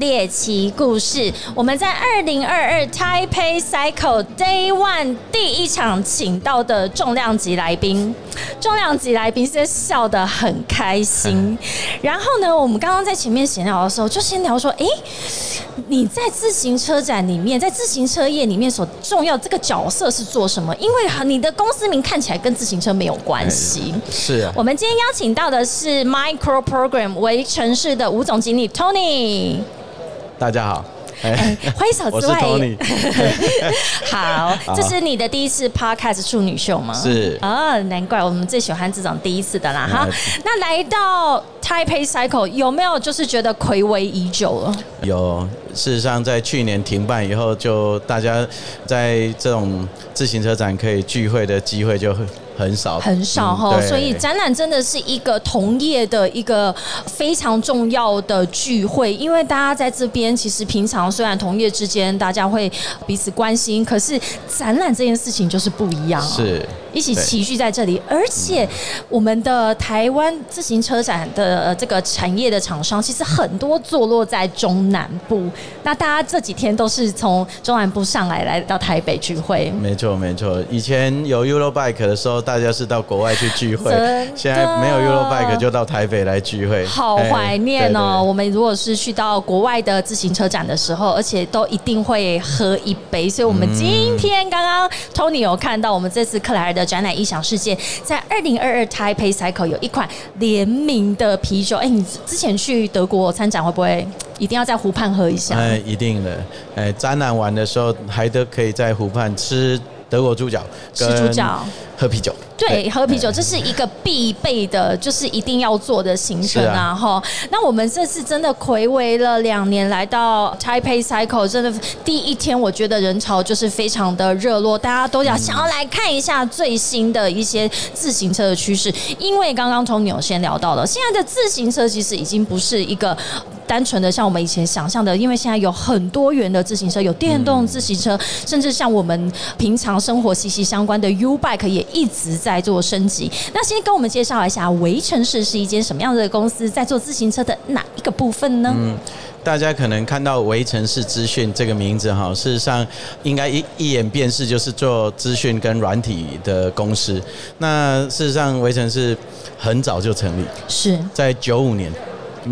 猎奇故事。我们在二零二二 Taipei Cycle Day One 第一场请到的重量级来宾，重量级来宾是笑得很开心。然后呢，我们刚刚在前面闲聊的时候，就先聊说，哎，你在自行车展里面，在自行车业里面所重要这个角色是做什么？因为你的公司名看起来跟自行车没有关系。是啊，我们今天邀请到的是 Micro Program 为城市的吴总经理 Tony。大家好。哎，欢迎小之外，好，这是你的第一次 Podcast 处女秀吗？是啊，难怪我们最喜欢这种第一次的啦哈嗯。那来到 Taipei Cycle 有没有就是觉得暌违已久了？有。事实上，在去年停办以后，就大家在这种自行车展可以聚会的机会就很很少，很少哈、嗯所以展览真的是一个同业的一个非常重要的聚会，因为大家在这边其实平常虽然同业之间大家会彼此关心，可是展览这件事情就是不一样、哦，是一起齐聚在这里，而且我们的台湾自行车展的呃这个产业的厂商，其实很多坐落在中南部。那大家这几天都是从中南部上来，来到台北聚会。没错没错。以前有 Eurobike 的时候，大家是到国外去聚会，现在没有 Eurobike 就到台北来聚会，好哎怀念哦！我们如果是去到国外的自行车展的时候，而且都一定会喝一杯。所以，我们今天刚刚 Tony 有看到，我们这次克莱尔的展览异想世界，在二零二二 Taipei Cycle 有一款联名的啤酒。哎，你之前去德国参展会不会一定要在湖畔喝一下？哎，一定的。哎，展览完的时候，还得可以在湖畔吃德国猪脚，吃猪脚，喝啤酒。对，喝啤酒这是一个必备的，就是一定要做的行程啊！哈，那我们这次真的暌违了两年，来到 Taipei Cycle，真的第一天，我觉得人潮就是非常的热络，大家都要想要来看一下最新的一些自行车的趋势。因为刚刚 Tony 有先聊到了，现在的自行车其实已经不是一个。单纯的像我们以前想象的，因为现在有很多元的自行车，有电动自行车，甚至像我们平常生活息息相关的 U Bike 也一直在做升级。那先跟我们介绍一下围城市是一间什么样的公司，在做自行车的哪一个部分呢？嗯，大家可能看到围城市资讯这个名字哈，事实上应该一一眼辨识就是做资讯跟软体的公司。那事实上围城市很早就成立，是在九五年。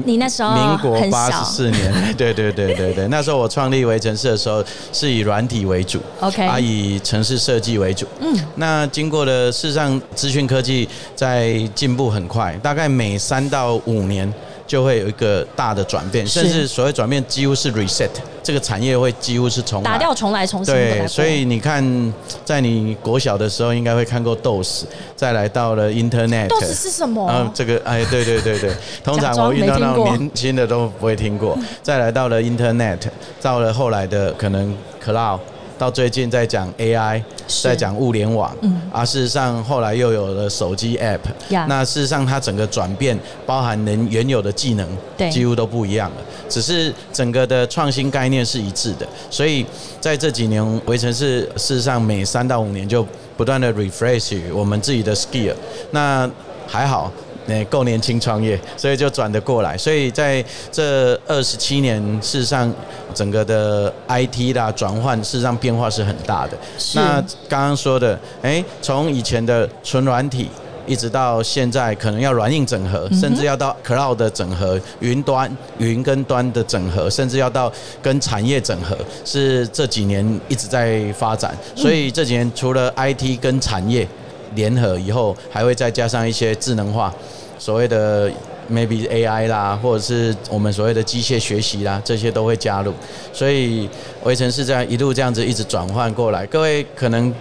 你那时候民国八十四年，对对对对对，那时候我创立围城市的时候，是以软体为主 OK 啊，以城市设计为主。嗯，那经过了，事实上资讯科技在进步很快，大概每三到五年。就会有一个大的转变，甚至所谓转变几乎是 reset，这个产业会几乎是重来打掉重来，重新对，所以你看，在你国小的时候，应该会看过 DOS，再来到了 Internet。DOS 是什么嗯，这个哎，对对对对，通常我遇到那种年轻的都不会听过。再来到了 Internet，到了后来的可能 Cloud。到最近在讲 AI，在讲物联网，嗯。啊，事实上后来又有了手机 App，呀。那事实上它整个转变，包含人原有的技能，对。几乎都不一样了。只是整个的创新概念是一致的，所以在这几年，围城市事实上每三到五年就不断的 refresh 我们自己的 skill，那还好。诶，够年轻创业，所以就转得过来。所以在这二十七年，事实上整个的 IT 啦转换，事实上变化是很大的。那刚刚说的，哎，从以前的纯软体，一直到现在可能要软硬整合，甚至要到 cloud 的整合、云端、云跟端的整合，甚至要到跟产业整合，是这几年一直在发展。所以这几年除了 IT 跟产业联合以后，还会再加上一些智能化，所谓的 maybe AI 啦，或者是我们所谓的机械学习啦，这些都会加入。所以围城是这样一路这样子一直转换过来，各位可能。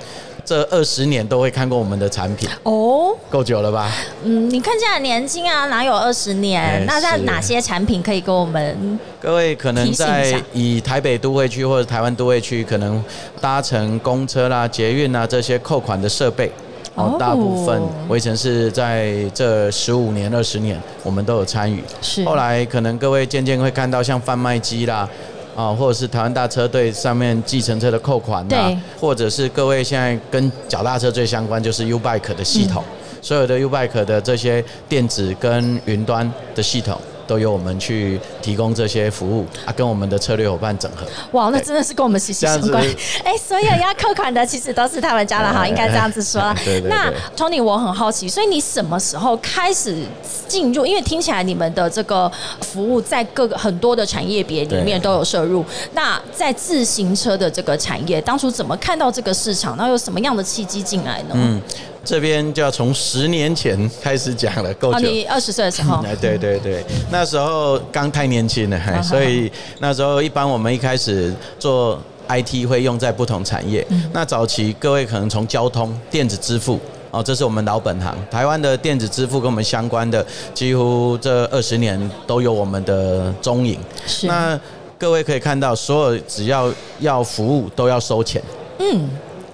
这二十年都会看过我们的产品，哦，够久了吧？嗯，你看起来很年轻啊，哪有二十年？哎那在哪些产品可以跟我们？各位可能在以台北都会区或者台湾都会区，可能搭乘公车啦、捷运啦这些扣款的设备，哦哦，大部分围城是在这十五年、二十年，我们都有参与。是后来可能各位渐渐会看到像贩卖机啦。啊，或者是台湾大车队上面计程车的扣款呐，或者是各位现在跟脚踏车最相关就是 U Bike 的系统，所有的 U Bike 的这些电子跟云端的系统。都由我们去提供这些服务啊，跟我们的策略伙伴整合。哇，那真的是跟我们息息相关。哎，所有要扣款的其实都是他们家的哈，应该这样子说。那 Tony，我很好奇，所以你什么时候开始进入？因为听起来你们的这个服务在各个很多的产业别里面都有摄入。那在自行车的这个产业，当初怎么看到这个市场？那有什么样的契机进来呢？嗯。这边就要从十年前开始讲了，够久。你二十岁的时候。哎，对对对，那时候刚太年轻了，所以那时候一般我们一开始做 IT 会用在不同产业。那早期各位可能从交通、电子支付哦，这是我们老本行。台湾的电子支付跟我们相关的，几乎这二十年都有我们的踪影。是。那各位可以看到，所有只要要服务都要收钱。嗯。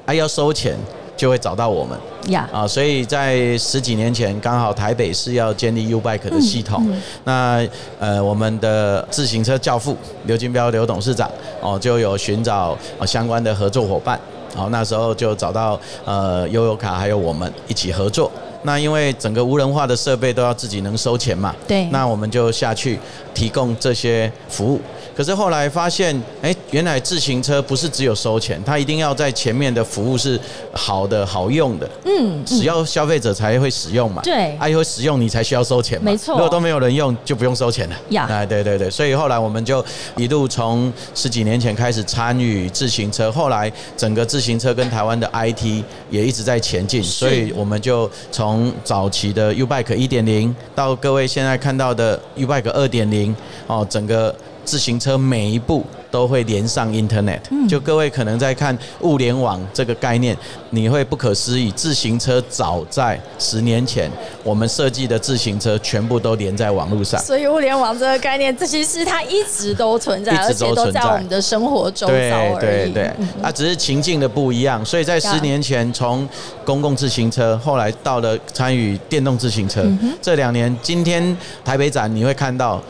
啊，要收钱就会找到我们。呀啊，所以在十几年前，刚好台北市要建立 U Bike 的系统，那呃，我们的自行车教父刘金彪刘董事长哦，就有寻找相关的合作伙伴，好，那时候就找到呃悠游卡还有我们一起合作。那因为整个无人化的设备都要自己能收钱嘛，对，那我们就下去提供这些服务。可是后来发现，哎，原来自行车不是只有收钱，它一定要在前面的服务是好的、好用的。嗯，只要消费者才会使用嘛。对，啊，会使用你才需要收钱嘛。没错，如果都没有人用，就不用收钱了。呀，哎，对对对，所以后来我们就一路从十几年前开始参与自行车，后来整个自行车跟台湾的 IT 也一直在前进，所以我们就从早期的 U Bike 一点零到各位现在看到的 U Bike 二点零，哦，整个。自行车每一步都会连上 Internet，就各位可能在看物联网这个概念，你会不可思议。自行车早在十年前，我们设计的自行车全部都连在网络上。所以物联网这个概念，这其实它一直都存在，而且都在我们的生活中。对对对，它只是情境的不一样。所以在十年前，从公共自行车，后来到了参与电动自行车，这两年，今天台北展你会看到。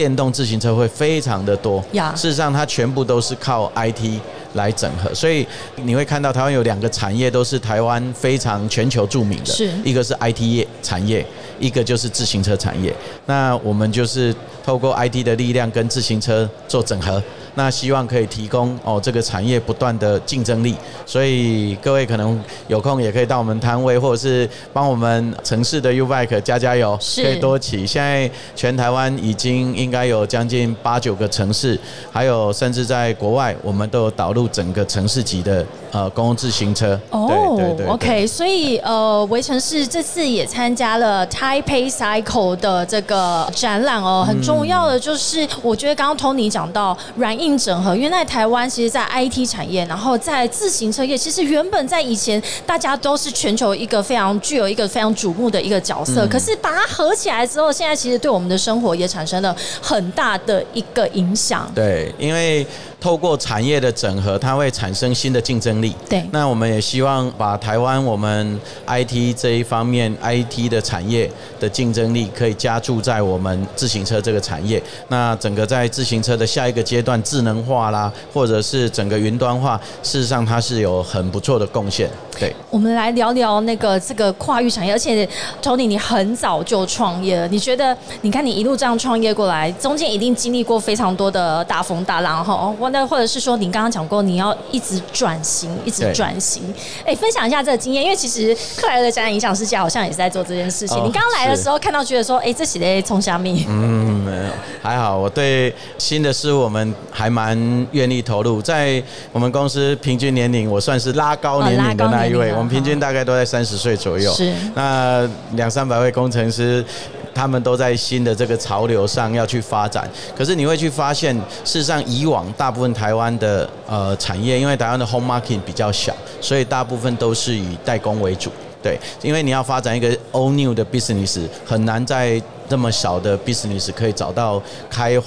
电动自行车会非常的多，事实上它全部都是靠 IT 来整合，所以你会看到台湾有两个产业都是台湾非常全球著名的，是。一个是 IT 业产业，一个就是自行车产业。那我们就是透过 IT 的力量跟自行车做整合。那希望可以提供哦，这个产业不断的竞争力，所以各位可能有空也可以到我们摊位，或者是帮我们城市的 U Bike 加加油，可以多起。现在全台湾已经应该有将近八九个城市，还有甚至在国外，我们都有导入整个城市级的呃公共自行车。哦，对对 OK，所以呃，围城市这次也参加了 Taipei Cycle 的这个展览哦。很重要的就是，我觉得刚刚 Tony 讲到软。硬整合，因为在台湾，其实，在 IT 产业，然后在自行车业，其实原本在以前，大家都是全球一个非常具有一个非常瞩目的一个角色。可是把它合起来之后，现在其实对我们的生活也产生了很大的一个影响。对，因为。透过产业的整合，它会产生新的竞争力。对，那我们也希望把台湾我们 IT 这一方面 IT 的产业的竞争力可以加注在我们自行车这个产业。那整个在自行车的下一个阶段，智能化啦，或者是整个云端化，事实上它是有很不错的贡献。对，我们来聊聊那个这个跨域产业，而且 Tony 你很早就创业了，你觉得？你看你一路这样创业过来，中间一定经历过非常多的大风大浪哈。那或者是说，您刚刚讲过，你要一直转型，一直转型。哎，分享一下这个经验，因为其实克莱的家影响世界好像也是在做这件事情。你刚刚来的时候看到，觉得说，哎，这写的冲虾米？嗯，没有，还好。我对新的事物，我们还蛮愿意投入。在我们公司平均年龄，我算是拉高年龄的那一位。我们平均大概都在三十岁左右。是。那两三百位工程师。他们都在新的这个潮流上要去发展，可是你会去发现，事实上以往大部分台湾的呃产业，因为台湾的 home market 比较小，所以大部分都是以代工为主。对，因为你要发展一个 all new 的 business，很难在这么小的 business 可以找到开。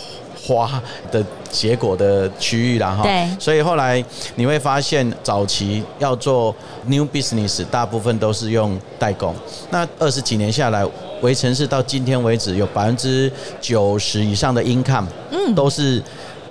花的结果的区域然后，所以后来你会发现，早期要做 new business，大部分都是用代工。那二十几年下来，围城市到今天为止，有百分之九十以上的 income，嗯，都是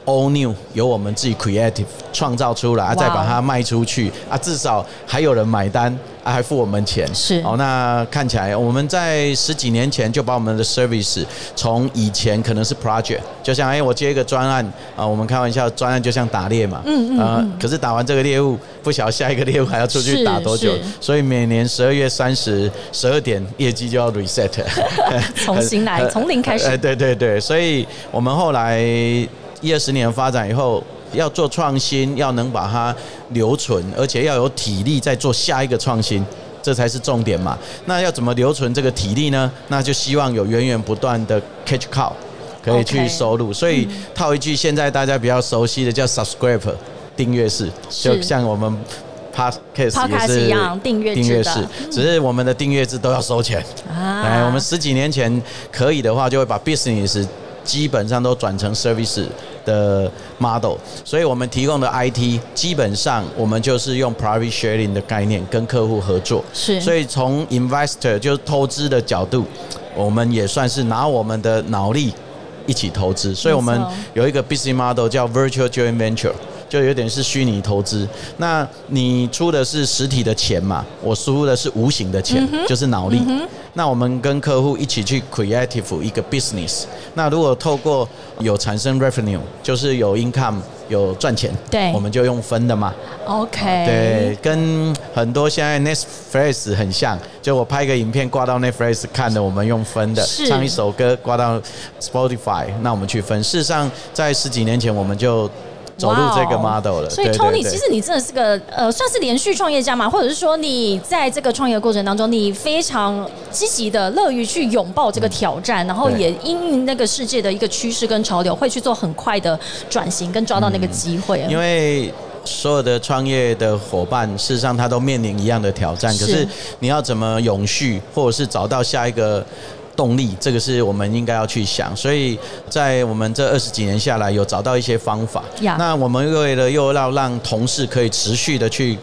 all new 由我们自己 creative 创造出来，再把它卖出去啊，至少还有人买单啊，还付我们钱。是。哦，那看起来我们在十几年前就把我们的 service 从以前可能是 project，就像哎，我接一个专案啊，我们开玩笑，专案就像打猎嘛，嗯嗯，可是打完这个猎物，不晓得下一个猎物还要出去打多久，所以每年十二月三十十二点业绩就要 reset，重新来，从零开始。哎，对对对，所以我们后来。一二十年发展以后，要做创新，要能把它留存，而且要有体力再做下一个创新，这才是重点嘛。那要怎么留存这个体力呢？那就希望有源源不断的 catch cow 可以去收入。所以套一句现在大家比较熟悉的叫 subscribe 订阅式，就像我们 podcast 也是一样订阅订阅式，只是我们的订阅制都要收钱。哎，我们十几年前可以的话，就会把 business 基本上都转成 service。的 model，所以我们提供的 IT 基本上我们就是用 private sharing 的概念跟客户合作，是，所以从 investor 就是投资的角度，我们也算是拿我们的脑力一起投资，所以我们有一个 business model 叫 virtual joint venture。就有点是虚拟投资，那你出的是实体的钱嘛？我输的是无形的钱，就是脑力。那我们跟客户一起去 creative 一个 business。那如果透过有产生 revenue，就是有 income 有赚钱，对，我们就用分的嘛。OK。对，跟很多现在 Netflix 很像，就我拍个影片挂到 Netflix 看的，我们用分的；唱一首歌挂到 Spotify，那我们去分。事实上，在十几年前我们就。走入这个 model 了，所以 Tony，其实你真的是个呃，算是连续创业家嘛，或者是说你在这个创业过程当中，你非常积极的、乐于去拥抱这个挑战，然后也因应那个世界的一个趋势跟潮流，会去做很快的转型，跟抓到那个机会。因为所有的创业的伙伴，事实上他都面临一样的挑战，可是你要怎么永续，或者是找到下一个。动力，这个是我们应该要去想。所以在我们这二十几年下来，有找到一些方法。那我们为了又要让同事可以持续的去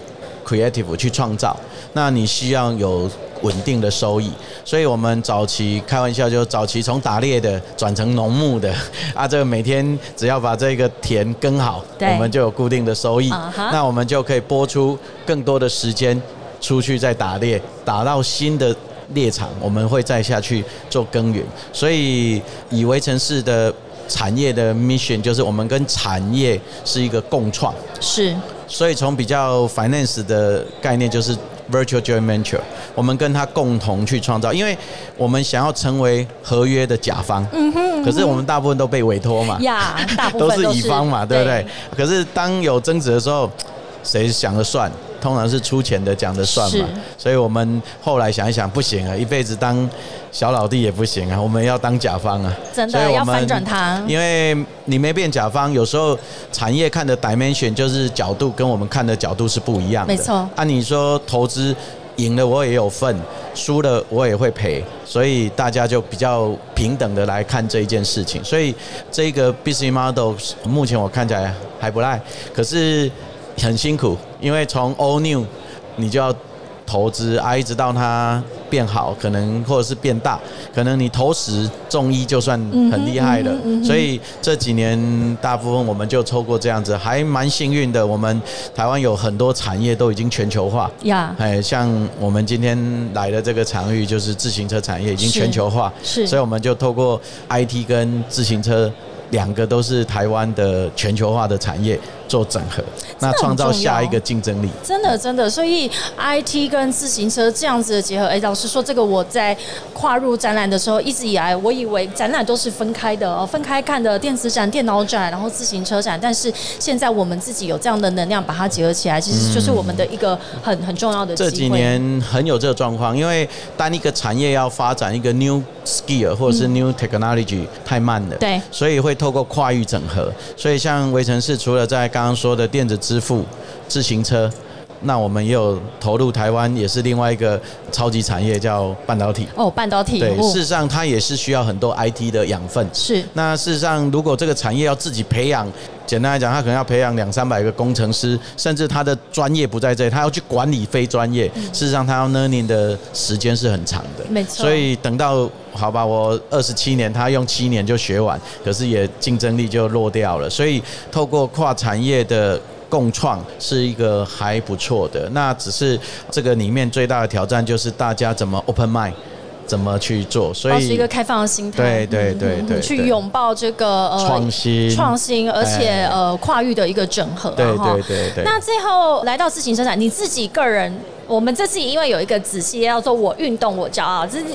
creative 去创造，那你需要有稳定的收益。所以我们早期开玩笑，就早期从打猎的转成农牧的 啊，这个每天只要把这个田耕好，我们就有固定的收益。那我们就可以播出更多的时间出去再打猎，打到新的。猎场，我们会再下去做耕耘，所以以围城市的产业的 mission 就是我们跟产业是一个共创，是，所以从比较 finance 的概念就是 virtual joint venture，我们跟他共同去创造，因为我们想要成为合约的甲方，嗯哼，可是我们大部分都被委托嘛，呀，大部分都是 乙方嘛，对不对？可是当有争执的时候，谁想了算？通常是出钱的讲的算嘛，所以我们后来想一想，不行啊，一辈子当小老弟也不行啊，我们要当甲方啊，真的要翻转它。因为你没变甲方，有时候产业看的 dimension 就是角度跟我们看的角度是不一样的。没错。按你说投资赢了我也有份，输了我也会赔，所以大家就比较平等的来看这一件事情。所以这个 business model 目前我看起来还不赖，可是。很辛苦，因为从 all new 你就要投资啊，一直到它变好，可能或者是变大，可能你投十中一就算很厉害了。所以这几年大部分我们就抽过这样子，还蛮幸运的。我们台湾有很多产业都已经全球化，呀，哎，像我们今天来的这个场域就是自行车产业已经全球化，是，所以我们就透过 IT 跟自行车两个都是台湾的全球化的产业。做整合，那创造下一个竞争力。真的，真的，所以 IT 跟自行车这样子的结合，哎，老实说，这个我在跨入展览的时候，一直以来我以为展览都是分开的哦，分开看的电子展、电脑展，然后自行车展。但是现在我们自己有这样的能量，把它结合起来，其实就是我们的一个很很重要的。这几年很有这个状况，因为当一个产业要发展一个 new skill 或者是 new technology 太慢了，对，所以会透过跨域整合。所以像围城市，除了在刚刚刚说的电子支付、自行车，那我们也有投入台湾，也是另外一个超级产业，叫半导体。哦，半导体。对，事实上它也是需要很多 IT 的养分。是。那事实上，如果这个产业要自己培养，简单来讲，它可能要培养两三百个工程师，甚至他的专业不在这里，他要去管理非专业。事实上，他要 learning 的时间是很长的。没错。所以等到好吧，我二十七年，他用七年就学完，可是也竞争力就落掉了。所以透过跨产业的共创是一个还不错的。那只是这个里面最大的挑战就是大家怎么 open mind。怎么去做？所以是一个开放的心态，对对对对，去拥抱这个呃创新创新，而且呃跨域的一个整合。对对对对。那最后来到自行车展，你自己个人，我们这次因为有一个子系要做我运动我骄傲，这是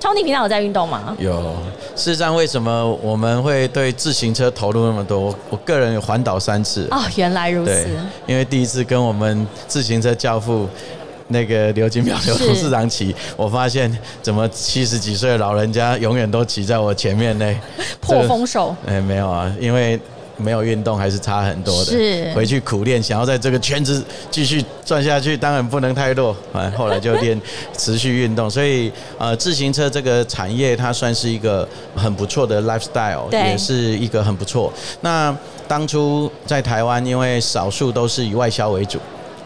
Tony 平常有在运动吗？有。事实上，为什么我们会对自行车投入那么多？我个人有环岛三次。哦，原来如此。因为第一次跟我们自行车教父。那个刘金表刘董事长骑，我发现怎么七十几岁的老人家永远都骑在我前面呢？破风手？哎，没有啊，因为没有运动还是差很多的。是回去苦练，想要在这个圈子继续转下去，当然不能太弱。啊，后来就练持续运动，所以呃，自行车这个产业它算是一个很不错的 lifestyle，也是一个很不错。那当初在台湾，因为少数都是以外销为主。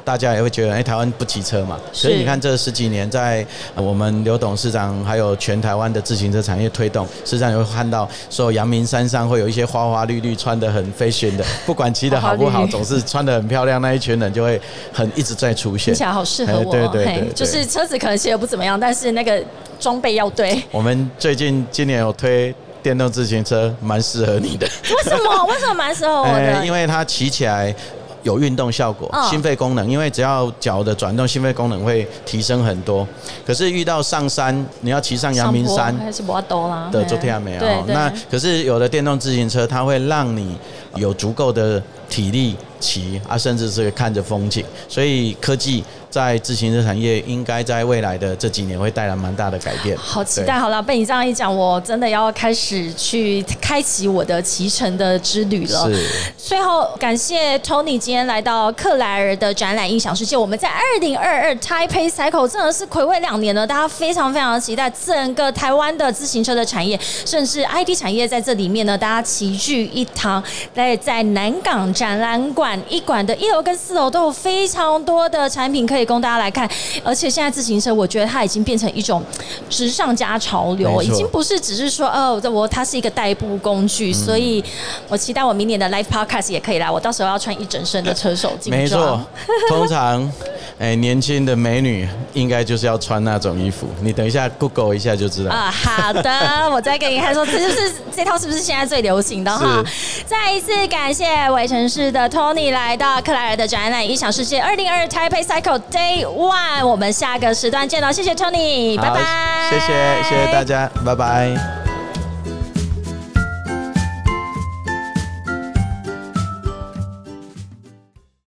大家也会觉得，哎，台湾不骑车嘛？所以你看，这十几年在我们刘董事长还有全台湾的自行车产业推动，实际上也会看到，说阳明山上会有一些花花绿绿、穿的很 fashion 的，不管骑的好不好，总是穿的很漂亮，那一群人就会很一直在出现。听起来好适合我，对对对，就是车子可能骑的不怎么样，但是那个装备要对。我们最近今年有推电动自行车，蛮适合你的。为什么？为什么蛮适合我的？因为它骑起来。有运动效果，心肺功能，因为只要脚的转动，心肺功能会提升很多。可是遇到上山，你要骑上阳明山，还是不多啦。的昨天还没有。那可是有的电动自行车，它会让你有足够的体力骑啊，甚至是看着风景。所以科技。在自行车产业，应该在未来的这几年会带来蛮大的改变。好期待！好了，被你这样一讲，我真的要开始去开启我的骑乘的之旅了。是。最后，感谢 Tony 今天来到克莱尔的展览音响世界。我们在二零二二 Taipei Cycle 真的是暌违两年了，大家非常非常的期待整个台湾的自行车的产业，甚至 IT 产业在这里面呢，大家齐聚一堂。在在南港展览馆一馆的一楼跟四楼都有非常多的产品可以。可以供大家来看，而且现在自行车，我觉得它已经变成一种时尚加潮流，已经不是只是说哦，这我它是一个代步工具，所以我期待我明年的 Live Podcast 也可以来，我到时候要穿一整身的车手精没错，通常哎年轻的美女应该就是要穿那种衣服，你等一下 Google 一下就知道啊。好的，我再给你看说，这就是这套是不是现在最流行的哈？再一次感谢伟城市的 Tony 来到克莱尔的展览，音响世界二零二 Taipei Cycle。Day One，我们下个时段见了，谢谢 Tony，拜拜，谢谢谢谢大家，拜拜。